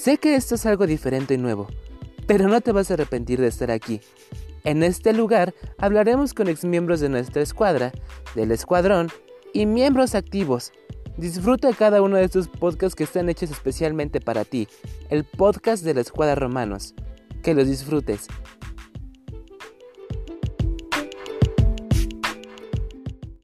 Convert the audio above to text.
Sé que esto es algo diferente y nuevo, pero no te vas a arrepentir de estar aquí. En este lugar hablaremos con exmiembros de nuestra escuadra, del escuadrón y miembros activos. Disfruta cada uno de estos podcasts que están hechos especialmente para ti, el podcast de la escuadra Romanos. Que los disfrutes.